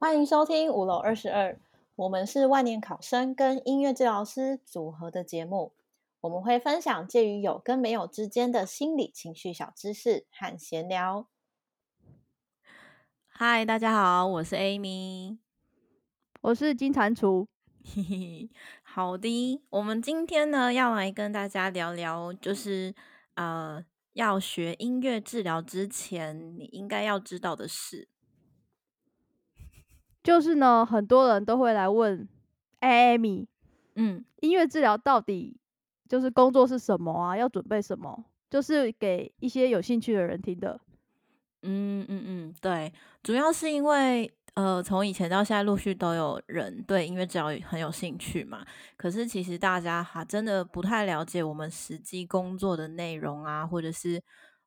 欢迎收听五楼二十二，我们是万年考生跟音乐治疗师组合的节目，我们会分享介于有跟没有之间的心理情绪小知识和闲聊。嗨，大家好，我是 Amy，我是金蟾蜍。嘿嘿，好的，我们今天呢要来跟大家聊聊，就是呃，要学音乐治疗之前，你应该要知道的事。就是呢，很多人都会来问 Amy，嗯，音乐治疗到底就是工作是什么啊？要准备什么？就是给一些有兴趣的人听的。嗯嗯嗯，对，主要是因为呃，从以前到现在，陆续都有人对音乐治疗很有兴趣嘛。可是其实大家哈真的不太了解我们实际工作的内容啊，或者是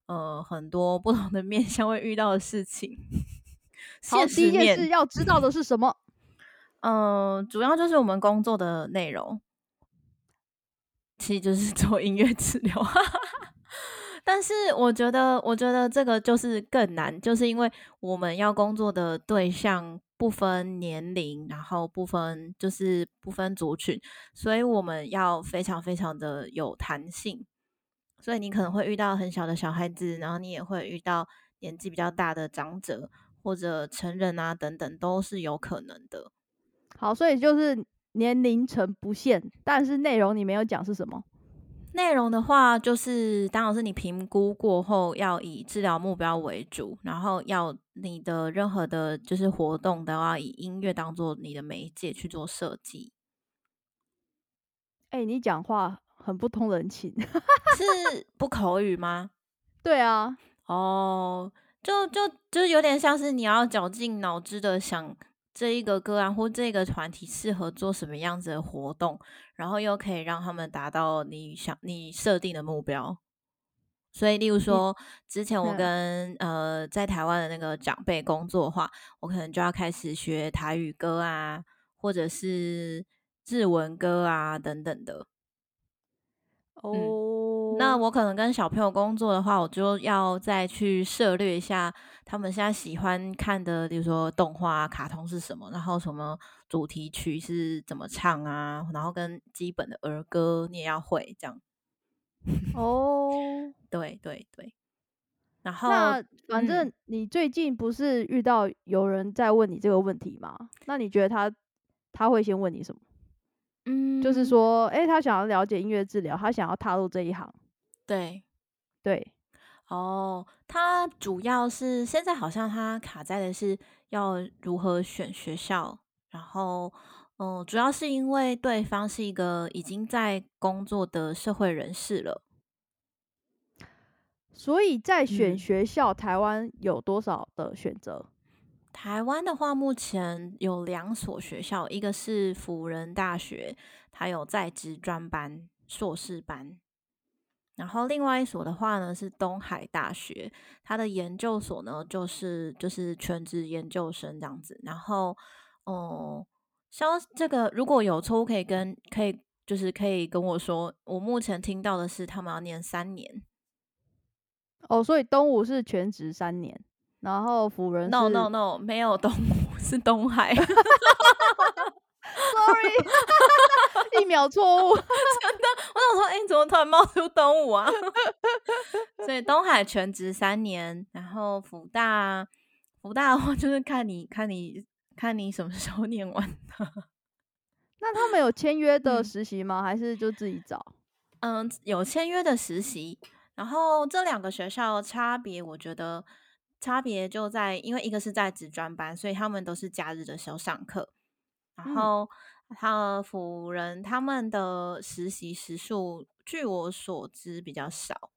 呃很多不同的面向会遇到的事情。好，第一件事要知道的是什么？嗯、呃，主要就是我们工作的内容，其实就是做音乐治疗。但是我觉得，我觉得这个就是更难，就是因为我们要工作的对象不分年龄，然后不分就是不分族群，所以我们要非常非常的有弹性。所以你可能会遇到很小的小孩子，然后你也会遇到年纪比较大的长者或者成人啊等等，都是有可能的。好，所以就是年龄层不限，但是内容你没有讲是什么？内容的话，就是当老师你评估过后要以治疗目标为主，然后要你的任何的，就是活动都要以音乐当做你的媒介去做设计。哎、欸，你讲话很不通人情，是不口语吗？对啊，哦，就就就有点像是你要绞尽脑汁的想。这一个个案或这个团体适合做什么样子的活动，然后又可以让他们达到你想你设定的目标。所以，例如说，之前我跟呃在台湾的那个长辈工作的话，我可能就要开始学台语歌啊，或者是日文歌啊等等的。哦。嗯那我可能跟小朋友工作的话，我就要再去涉略一下他们现在喜欢看的，比如说动画、卡通是什么，然后什么主题曲是怎么唱啊，然后跟基本的儿歌你也要会这样。哦，对对对。然后，那反正你最近不是遇到有人在问你这个问题吗？嗯、那你觉得他他会先问你什么？嗯，就是说，哎、欸，他想要了解音乐治疗，他想要踏入这一行。对，对，哦，他主要是现在好像他卡在的是要如何选学校，然后，嗯，主要是因为对方是一个已经在工作的社会人士了，所以在选学校，嗯、台湾有多少的选择？台湾的话，目前有两所学校，一个是辅仁大学，它有在职专班、硕士班。然后另外一所的话呢，是东海大学，它的研究所呢就是就是全职研究生这样子。然后，哦、嗯，像这个如果有错误可以跟可以就是可以跟我说。我目前听到的是他们要念三年。哦，所以东吴是全职三年，然后辅仁 no no no 没有东吴是东海。Sorry，一秒错误，真的，我想说，哎、欸，怎么突然冒出东吴啊？所以东海全职三年，然后福大，福大的话就是看你看你看你什么时候念完的。那他们有签约的实习吗？嗯、还是就自己找？嗯，有签约的实习。然后这两个学校差别，我觉得差别就在，因为一个是在职专班，所以他们都是假日的时候上课。然后，他辅仁他们的实习时数，据我所知比较少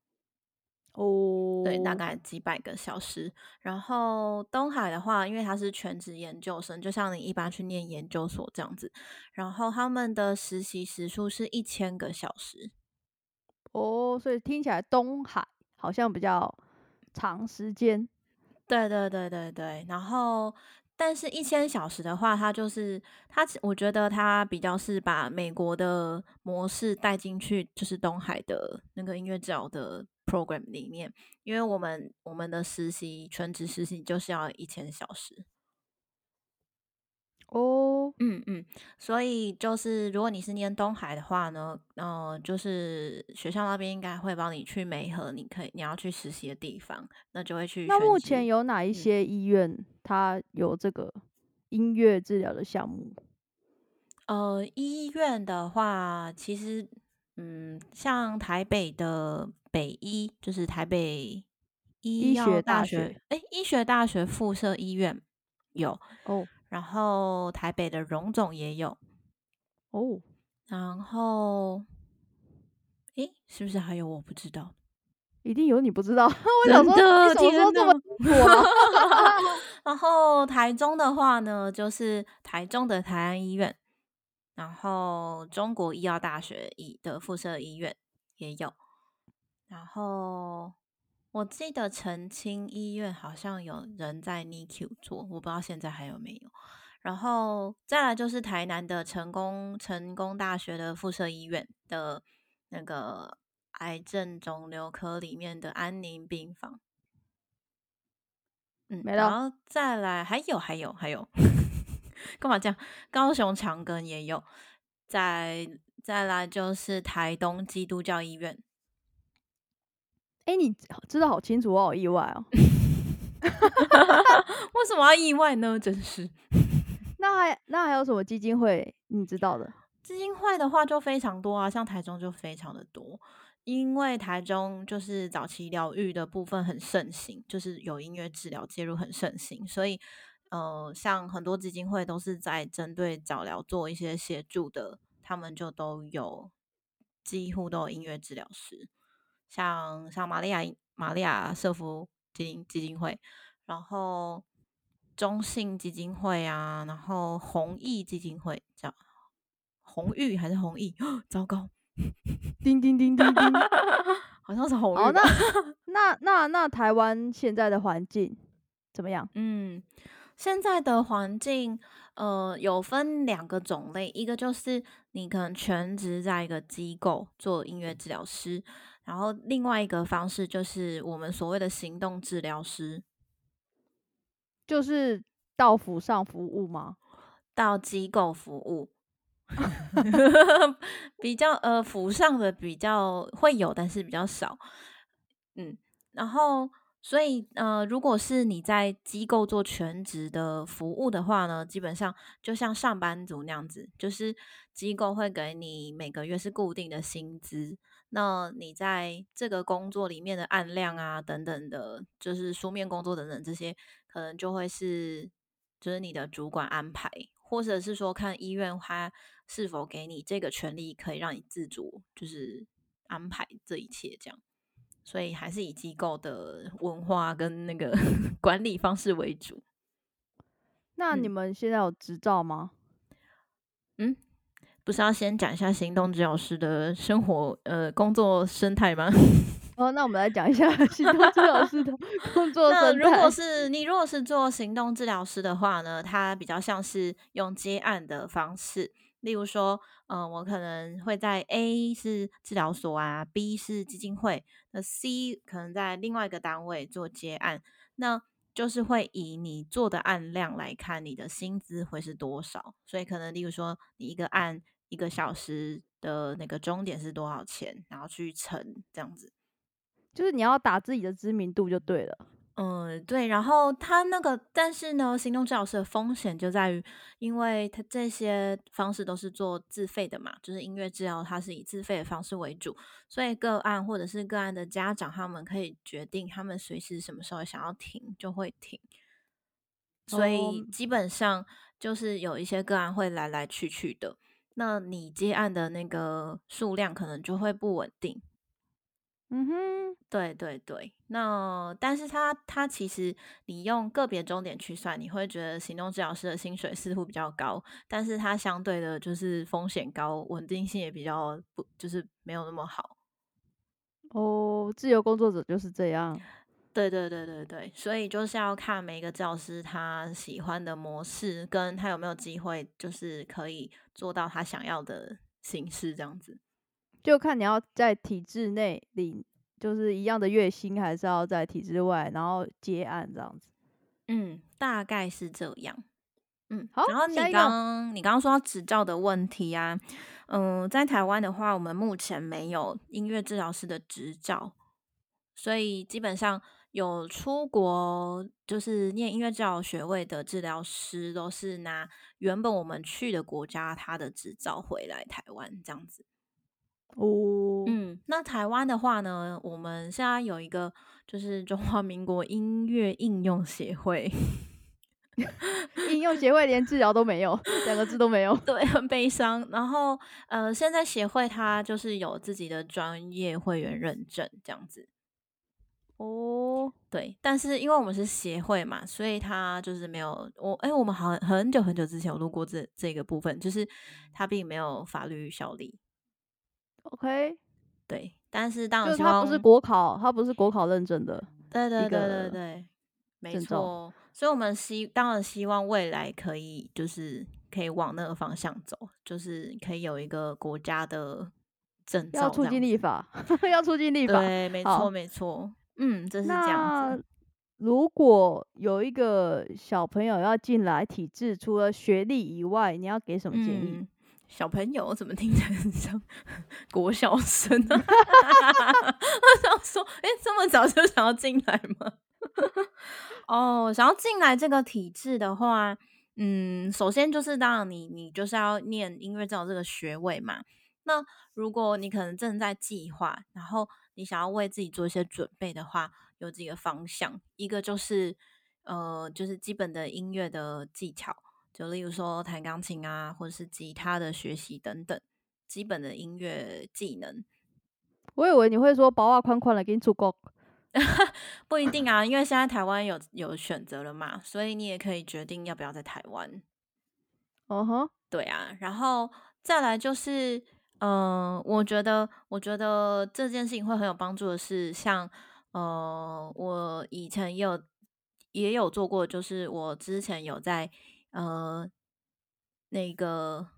哦，对，大概几百个小时。然后东海的话，因为他是全职研究生，就像你一般去念研究所这样子。然后他们的实习时数是一千个小时。哦，所以听起来东海好像比较长时间。对对对对对，然后。但是，一千小时的话，它就是它，我觉得它比较是把美国的模式带进去，就是东海的那个音乐治疗的 program 里面。因为我们我们的实习全职实习就是要一千小时。哦，嗯嗯，所以就是如果你是念东海的话呢，呃，就是学校那边应该会帮你去美和，你可以你要去实习的地方，那就会去。那目前有哪一些医院它有这个音乐治疗的项目？呃，医院的话，其实嗯，像台北的北医，就是台北医学大学，哎，医学大学附设医院有哦。然后台北的荣总也有哦，然后，诶，是不是还有我不知道？一定有你不知道。我想说，的你怎么说这么多？然后台中的话呢，就是台中的台安医院，然后中国医药大学医的附设医院也有，然后。我记得澄清医院好像有人在 NICU 做，我不知道现在还有没有。然后再来就是台南的成功成功大学的附设医院的那个癌症肿瘤科里面的安宁病房。嗯，没了。然后再来还有还有还有，干嘛这样？高雄长庚也有。再再来就是台东基督教医院。哎、欸，你知道好清楚，我好意外哦！为什么要意外呢？真是。那还那还有什么基金会你知道的？基金会的话就非常多啊，像台中就非常的多，因为台中就是早期疗愈的部分很盛行，就是有音乐治疗介入很盛行，所以呃，像很多基金会都是在针对早疗做一些协助的，他们就都有几乎都有音乐治疗师。像像玛利亚玛利亚社福基金基金会，然后中信基金会啊，然后弘毅基金会叫弘玉还是弘毅？糟糕，叮叮叮叮叮，好像是弘玉。那那那那台湾现在的环境怎么样？嗯，现在的环境呃有分两个种类，一个就是你可能全职在一个机构做音乐治疗师。然后另外一个方式就是我们所谓的行动治疗师，就是到府上服务吗？到机构服务，比较呃府上的比较会有，但是比较少。嗯，然后所以呃，如果是你在机构做全职的服务的话呢，基本上就像上班族那样子，就是机构会给你每个月是固定的薪资。那你在这个工作里面的案量啊，等等的，就是书面工作等等这些，可能就会是就是你的主管安排，或者是说看医院他是否给你这个权利，可以让你自主就是安排这一切这样。所以还是以机构的文化跟那个 管理方式为主。那你们现在有执照吗？嗯。不是要先讲一下行动治疗师的生活呃工作生态吗？哦，那我们来讲一下 行动治疗师的工作生态。那如果是你如果是做行动治疗师的话呢，它比较像是用接案的方式，例如说，嗯、我可能会在 A 是治疗所啊，B 是基金会，那 C 可能在另外一个单位做接案，那就是会以你做的案量来看，你的薪资会是多少，所以可能例如说你一个案。一个小时的那个终点是多少钱？然后去乘这样子，就是你要打自己的知名度就对了。嗯，对。然后他那个，但是呢，行动治疗师的风险就在于，因为他这些方式都是做自费的嘛，就是音乐治疗，它是以自费的方式为主，所以个案或者是个案的家长，他们可以决定他们随时什么时候想要停就会停。所以基本上就是有一些个案会来来去去的。那你接案的那个数量可能就会不稳定。嗯哼，对对对。那但是他他其实你用个别终点去算，你会觉得行动治疗师的薪水似乎比较高，但是它相对的就是风险高，稳定性也比较不就是没有那么好。哦，自由工作者就是这样。对对对对对，所以就是要看每一个教师他喜欢的模式，跟他有没有机会，就是可以做到他想要的形式，这样子。就看你要在体制内领，就是一样的月薪，还是要在体制外，然后接案这样子。嗯，大概是这样。嗯，好。然后你刚刚你刚刚说到执照的问题啊，嗯、呃，在台湾的话，我们目前没有音乐治疗师的执照，所以基本上有出国就是念音乐治疗学位的治疗师，都是拿原本我们去的国家他的执照回来台湾这样子。哦，嗯，那台湾的话呢，我们现在有一个就是中华民国音乐应用协会。应用协会连治疗都没有，两个字都没有，对，很悲伤。然后，呃，现在协会它就是有自己的专业会员认证这样子。哦，对，但是因为我们是协会嘛，所以它就是没有我。哎，我们好像很久很久之前有录过这这个部分，就是它并没有法律效力。OK，对，但是当然就是它不是国考，它不是国考认证的。对对对对对，没错。所以，我们希当然希望未来可以就是可以往那个方向走，就是可以有一个国家的证照。要促进立法，要促进立法。对，没错，没错。嗯，这是这样子。如果有一个小朋友要进来体制，除了学历以外，你要给什么建议？嗯、小朋友怎么听起来很像 国小生呢？我想说，哎、这么早就想要进来吗？哦，想要进来这个体制的话，嗯，首先就是当然你你就是要念音乐治疗这个学位嘛。那如果你可能正在计划，然后你想要为自己做一些准备的话，有几个方向，一个就是呃，就是基本的音乐的技巧，就例如说弹钢琴啊，或者是吉他的学习等等，基本的音乐技能。我以为你会说包啊宽宽的给你出国。不一定啊，因为现在台湾有有选择了嘛，所以你也可以决定要不要在台湾。哦吼，对啊，然后再来就是，嗯、呃，我觉得，我觉得这件事情会很有帮助的是，像，呃，我以前也有也有做过，就是我之前有在，呃，那个。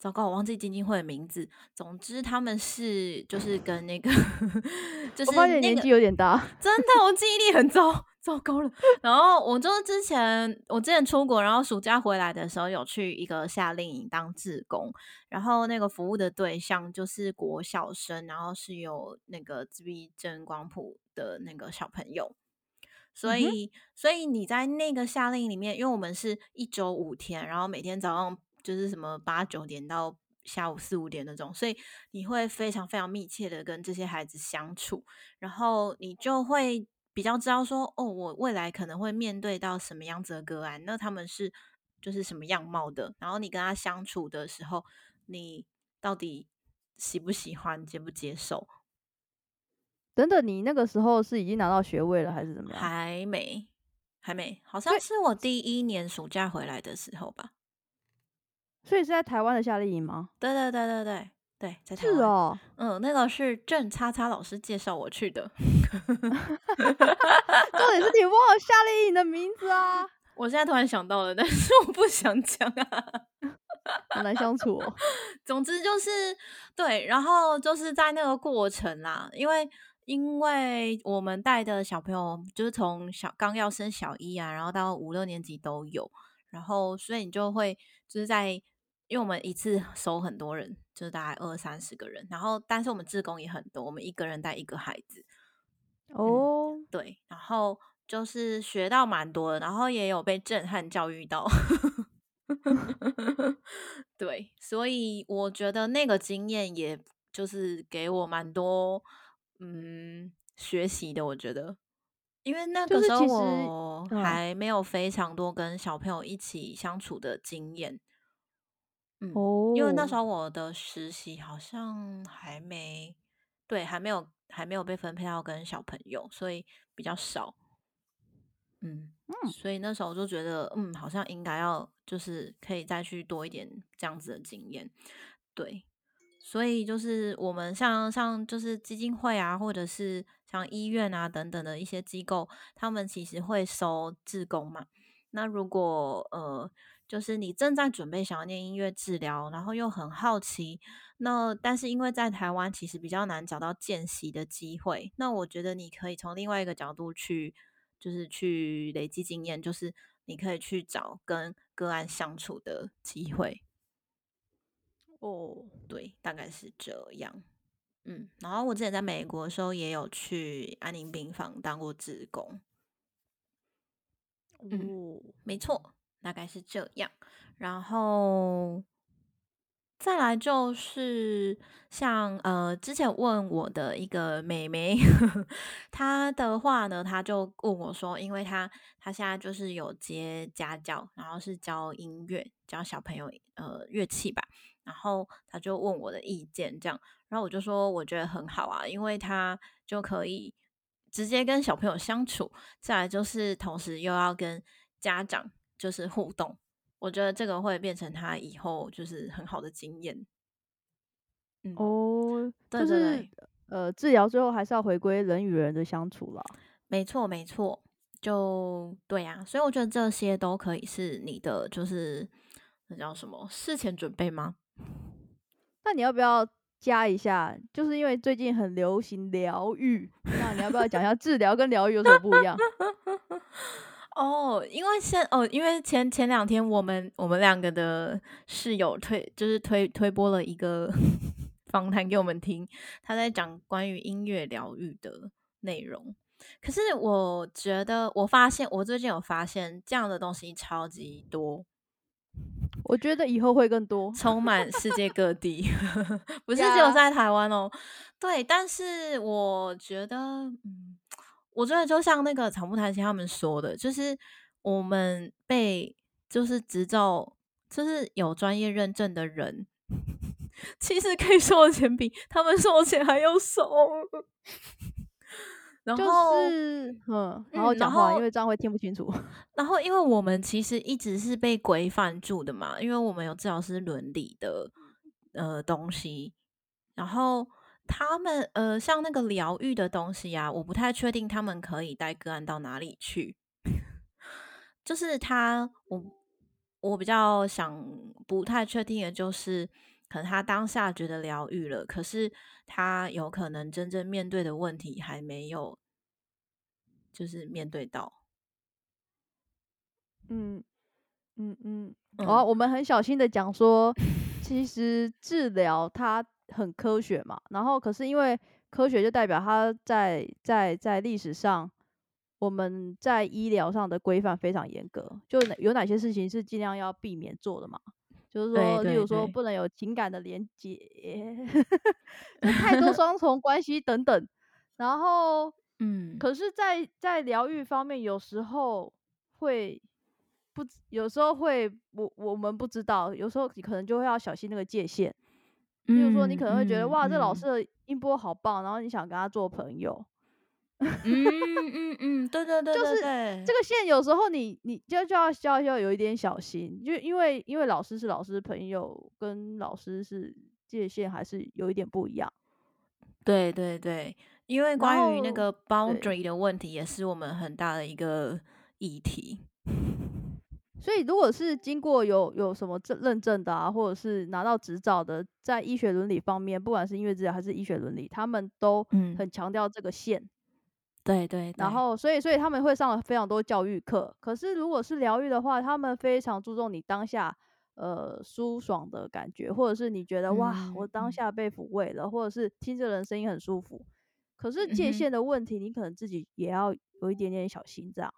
糟糕，我忘记基金会的名字。总之，他们是就是跟那个，就是、那个、我发现年纪有点大，真的，我记忆力很糟，糟糕了。然后我就是之前我之前出国，然后暑假回来的时候有去一个夏令营当志工，然后那个服务的对象就是国小生，然后是有那个自闭症光谱的那个小朋友。所以，嗯、所以你在那个夏令营里面，因为我们是一周五天，然后每天早上。就是什么八九点到下午四五点那种，所以你会非常非常密切的跟这些孩子相处，然后你就会比较知道说，哦，我未来可能会面对到什么样子的个案，那他们是就是什么样貌的，然后你跟他相处的时候，你到底喜不喜欢，接不接受？等等，你那个时候是已经拿到学位了，还是怎么样？还没，还没，好像是我第一年暑假回来的时候吧。所以是在台湾的夏令营吗？对对对对对对，在台湾。是哦，嗯，那个是郑叉叉老师介绍我去的。重点是你忘了夏令营的名字啊！我现在突然想到了，但是我不想讲啊，好难相处哦。总之就是对，然后就是在那个过程啦，因为因为我们带的小朋友就是从小刚要升小一啊，然后到五六年级都有，然后所以你就会就是在。因为我们一次收很多人，就是大概二三十个人，然后但是我们志工也很多，我们一个人带一个孩子。哦、嗯，对，然后就是学到蛮多的，然后也有被震撼教育到。对，所以我觉得那个经验也就是给我蛮多嗯学习的。我觉得，因为那个时候我还没有非常多跟小朋友一起相处的经验。嗯，因为那时候我的实习好像还没，对，还没有还没有被分配到跟小朋友，所以比较少。嗯嗯，所以那时候我就觉得，嗯，好像应该要就是可以再去多一点这样子的经验。对，所以就是我们像像就是基金会啊，或者是像医院啊等等的一些机构，他们其实会收志工嘛。那如果呃。就是你正在准备想要念音乐治疗，然后又很好奇，那但是因为在台湾其实比较难找到见习的机会，那我觉得你可以从另外一个角度去，就是去累积经验，就是你可以去找跟个案相处的机会。哦，对，大概是这样。嗯，然后我之前在美国的时候也有去安宁病房当过职工。嗯，哦，没错，大概是这样。然后。再来就是像呃之前问我的一个妹妹，她的话呢，她就问我说，因为她她现在就是有接家教，然后是教音乐，教小朋友呃乐器吧，然后他就问我的意见，这样，然后我就说我觉得很好啊，因为他就可以直接跟小朋友相处，再来就是同时又要跟家长就是互动。我觉得这个会变成他以后就是很好的经验。嗯、哦，对对对，就是呃，治疗最后还是要回归人与人的相处了。没错，没错，就对呀、啊。所以我觉得这些都可以是你的，就是那叫什么事前准备吗？那你要不要加一下？就是因为最近很流行疗愈，那你要不要讲一下治疗跟疗愈有什么不一样？哦，因为现哦，因为前前两天我们我们两个的室友推就是推推播了一个 访谈给我们听，他在讲关于音乐疗愈的内容。可是我觉得，我发现我最近有发现这样的东西超级多，我觉得以后会更多，充满世界各 地，不是只有在台湾哦。对，但是我觉得，嗯。我觉得就像那个草木谈心他们说的，就是我们被就是执照，就是有专业认证的人，其实可以 收的钱比他们收的钱还要少。然后，就是、嗯，然后讲话，因为这样会听不清楚。然后，因为我们其实一直是被规范住的嘛，因为我们有治疗师伦理的呃东西，然后。他们呃，像那个疗愈的东西啊，我不太确定他们可以带个案到哪里去。就是他，我我比较想不太确定的就是，可能他当下觉得疗愈了，可是他有可能真正面对的问题还没有，就是面对到。嗯嗯嗯，哦，我们很小心的讲说，其实治疗它。很科学嘛，然后可是因为科学就代表它在在在历史上，我们在医疗上的规范非常严格，就有哪些事情是尽量要避免做的嘛？就是说，例如说不能有情感的连接，太多双重关系等等。然后，嗯，可是在，在在疗愈方面，有时候会不，有时候会我我们不知道，有时候你可能就会要小心那个界限。例如说，你可能会觉得、嗯、哇，这老师的音波好棒，嗯、然后你想跟他做朋友。嗯嗯嗯，对对对，就是这个线，有时候你你就就要就要有一点小心，就因为因为老师是老师，朋友跟老师是界限还是有一点不一样。对对对，因为关于那个 boundary 的问题，也是我们很大的一个议题。所以，如果是经过有有什么证认证的啊，或者是拿到执照的，在医学伦理方面，不管是音乐治疗还是医学伦理，他们都很强调这个线。嗯、对，对对。然后，所以，所以他们会上了非常多教育课。可是，如果是疗愈的话，他们非常注重你当下呃舒爽的感觉，或者是你觉得、嗯、哇，我当下被抚慰了，或者是听这个人声音很舒服。可是界限的问题，你可能自己也要有一点点小心这样。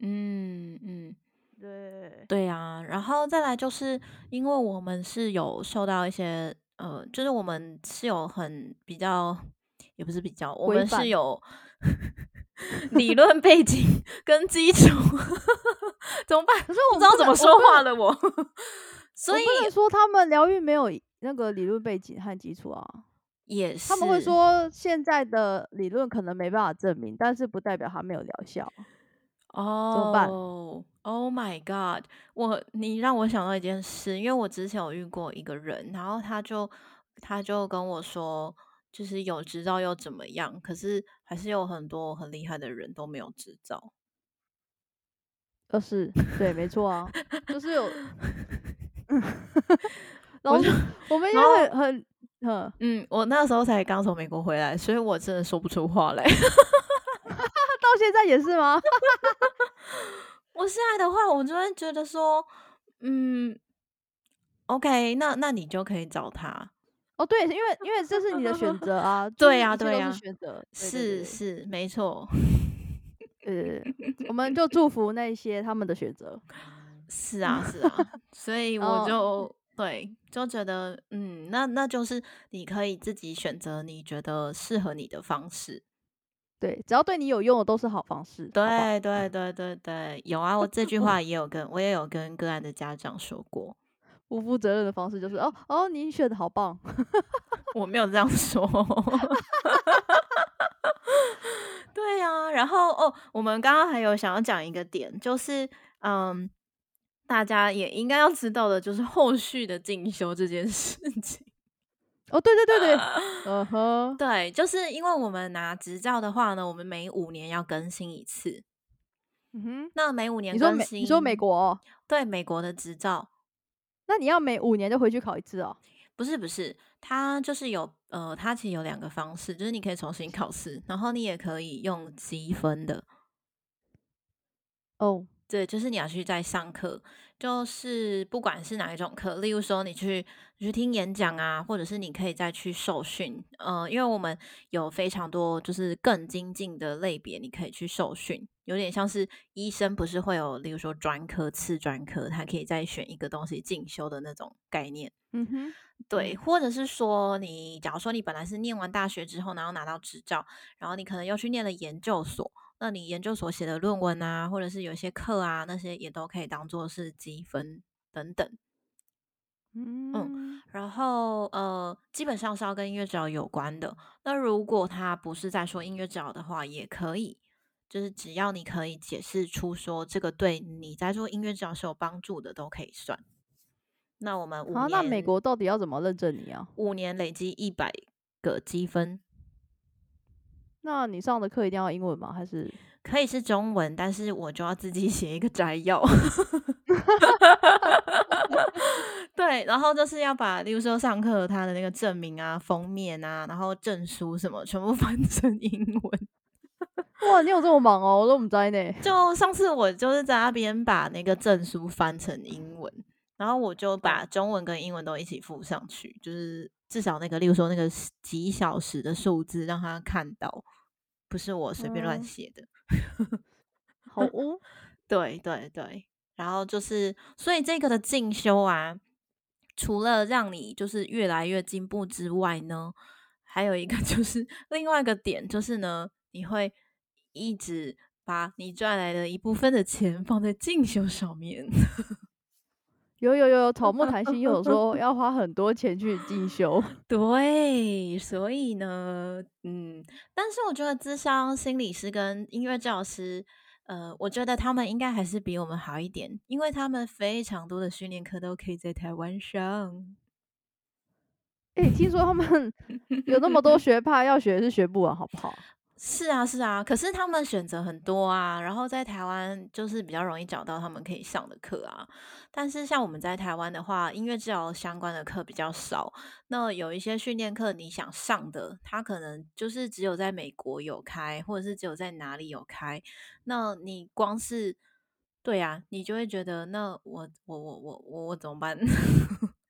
嗯嗯。嗯对对啊，然后再来就是因为我们是有受到一些呃，就是我们是有很比较，也不是比较，我们是有 理论背景 跟基础，怎么办？可是我不知道怎么说话了我，我所以说他们疗愈没有那个理论背景和基础啊，也是他们会说现在的理论可能没办法证明，但是不代表它没有疗效。哦，怎么办？Oh my god！我你让我想到一件事，因为我之前有遇过一个人，然后他就他就跟我说，就是有执照又怎么样？可是还是有很多很厉害的人都没有执照。呃，是对，没错啊，就是有。然后我，就我们也很很嗯嗯，我那时候才刚从美国回来，所以我真的说不出话来。到现在也是吗？我现在的话，我就会觉得说，嗯，OK，那那你就可以找他。哦，对，因为因为这是你的选择啊。对呀，对呀，选择是是没错。呃，我们就祝福那些他们的选择。是啊，是啊，所以我就、哦、对，就觉得嗯，那那就是你可以自己选择你觉得适合你的方式。对，只要对你有用的都是好方式。对好好对对对对，有啊，我这句话也有跟我也有跟个案的家长说过。不负责任的方式就是哦哦，你选的好棒，我没有这样说。对呀、啊，然后哦，我们刚刚还有想要讲一个点，就是嗯，大家也应该要知道的，就是后续的进修这件事情。哦，对对对对，嗯哼，对，就是因为我们拿执照的话呢，我们每五年要更新一次。嗯哼，那每五年更新，你说美国哦？对，美国的执照，那你要每五年就回去考一次哦？不是不是，它就是有呃，它其实有两个方式，就是你可以重新考试，然后你也可以用积分的。哦。对，就是你要去再上课，就是不管是哪一种课，例如说你去你去听演讲啊，或者是你可以再去受训，呃，因为我们有非常多就是更精进的类别，你可以去受训，有点像是医生不是会有，例如说专科、次专科，他可以再选一个东西进修的那种概念。嗯哼，对，或者是说你假如说你本来是念完大学之后，然后拿到执照，然后你可能又去念了研究所。那你研究所写的论文啊，或者是有些课啊，那些也都可以当做是积分等等。嗯，嗯，然后呃，基本上是要跟音乐治疗有关的。那如果他不是在说音乐治疗的话，也可以，就是只要你可以解释出说这个对你在做音乐治疗是有帮助的，都可以算。那我们五年，啊，那美国到底要怎么认证你啊？五年累积一百个积分。那你上的课一定要英文吗？还是可以是中文？但是我就要自己 写一个摘要。对，然后就是要把，例如说上课他的那个证明啊、封面啊，然后证书什么，全部 翻成英文。哇，你有这么忙哦？我都不知呢。就上次我就是在那边把那个证书翻成英文，然后我就把中文跟英文都一起附上去，就是。至少那个，例如说那个几小时的数字，让他看到，不是我随便乱写的。嗯、好哦，对对对，然后就是，所以这个的进修啊，除了让你就是越来越进步之外呢，还有一个 就是另外一个点，就是呢，你会一直把你赚来的一部分的钱放在进修上面。有有有，草木谈心有说要花很多钱去进修，对，所以呢，嗯，但是我觉得智商心理师跟音乐教师，呃，我觉得他们应该还是比我们好一点，因为他们非常多的训练课都可以在台湾上。哎、欸，听说他们 有那么多学派，要学是学不完，好不好？是啊，是啊，可是他们选择很多啊，然后在台湾就是比较容易找到他们可以上的课啊。但是像我们在台湾的话，音乐治疗相关的课比较少。那有一些训练课你想上的，他可能就是只有在美国有开，或者是只有在哪里有开。那你光是对啊，你就会觉得那我我我我我我怎么办？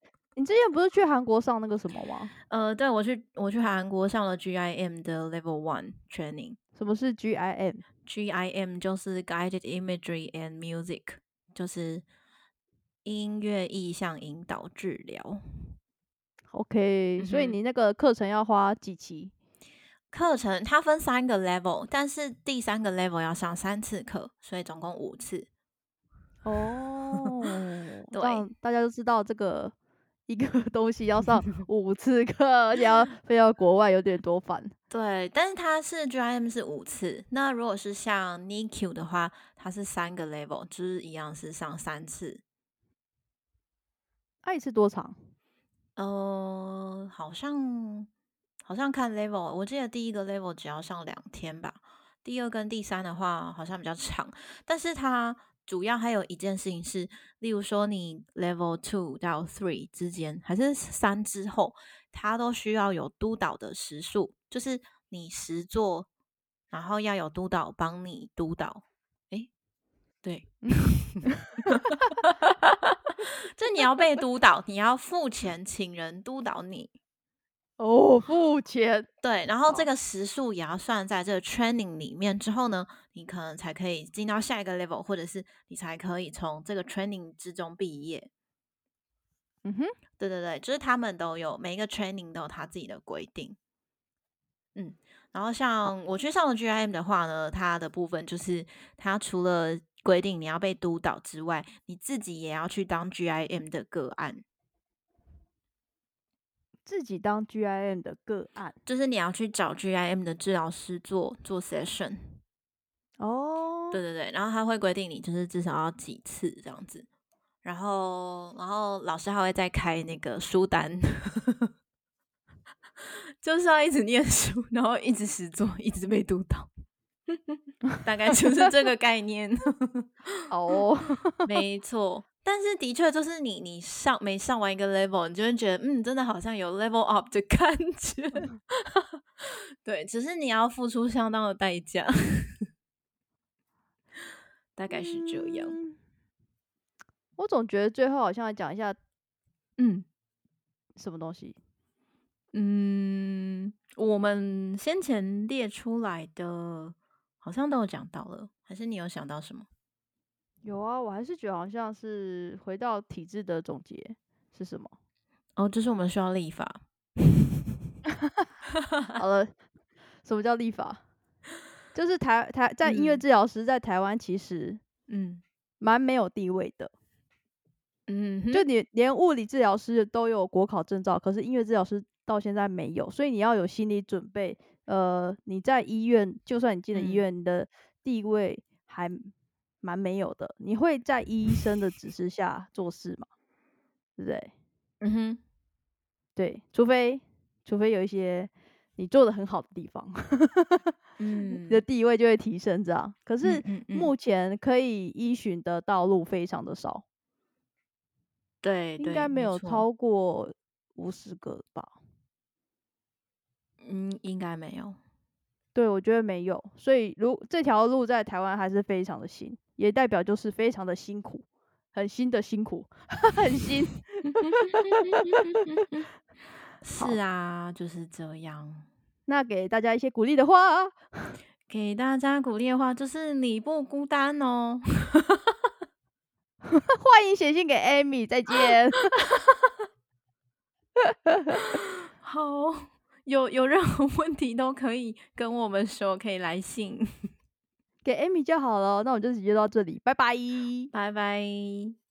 你之前不是去韩国上那个什么吗？呃，对，我去我去韩国上了 GIM 的 Level One Training。什么是 GIM？GIM 就是 Guided Imagery and Music，就是音乐意向引导治疗。OK，嗯，所以你那个课程要花几期？课程它分三个 level，但是第三个 level 要上三次课，所以总共五次。哦，对，大家都知道这个。一个 东西要 上五次课，而且要 飞到国外，有点多烦。对，但是它是 GIM 是五次，那如果是像 NICU 的话，它是三个 level，就是一样是上三次。那一次多长？呃，好像好像看 level，我记得第一个 level 只要上两天吧，第二跟第三的话好像比较长，但是它。主要还有一件事情是，例如说你 level two 到 three 之间，还是三之后，它都需要有督导的时数，就是你实做，然后要有督导帮你督导。诶，对，就你要被督导，你要付钱请人督导你。哦，付钱。对，然后这个时数也要算在这个 training 里面之后呢，你可能才可以进到下一个 level，或者是你才可以从这个 training 之中毕业。嗯哼，对对对，就是他们都有每一个 training 都有他自己的规定。嗯，然后像我去上了 GIM 的话呢，它的部分就是它除了规定你要被督导之外，你自己也要去当 GIM 的个案。自己当 GIM 的个案，就是你要去找 GIM 的治疗师做做 session。哦，对对对，然后他会规定你就是至少要几次这样子。然后，然后老师还会再开那个书单，就是要一直念书，然后一直实作，一直被督导，大概就是这个概念。哦，没错。但是的确就是你，你上每上完一个 level，你就会觉得，嗯，真的好像有 level up 的感觉。对，只是你要付出相当的代价，大概是这样。嗯我总觉得最后好像要讲一下，嗯，什么东西？嗯，我们先前列出来的，好像都有讲到了，还是你有想到什么？有啊，我还是觉得好像是回到体制的总结是什么？哦，就是我们需要立法。好了，什么叫立法？就是台台在音乐治疗师在台湾其实嗯蛮没有地位的。嗯，就你连物理治疗师都有国考证照，可是音乐治疗师到现在没有，所以你要有心理准备。呃，你在医院，就算你进了医院，你的地位还蛮没有的。你会在医生的指示下做事吗？对不对？嗯哼，对，除非除非有一些你做的很好的地方，嗯，你的地位就会提升这样。可是目前可以依循的道路非常的少。对，应该没有超过五十个吧？嗯，应该没有。对，我觉得没有。所以，如这条路在台湾还是非常的新，也代表就是非常的辛苦，很新的辛苦，很新。是啊，就是这样。那给大家一些鼓励的话，给大家鼓励的话就是你不孤单哦。欢迎写信给 Amy，再见。好，有有任何问题都可以跟我们说，可以来信给 Amy 就好了。那我就直接到这里，拜拜，拜拜。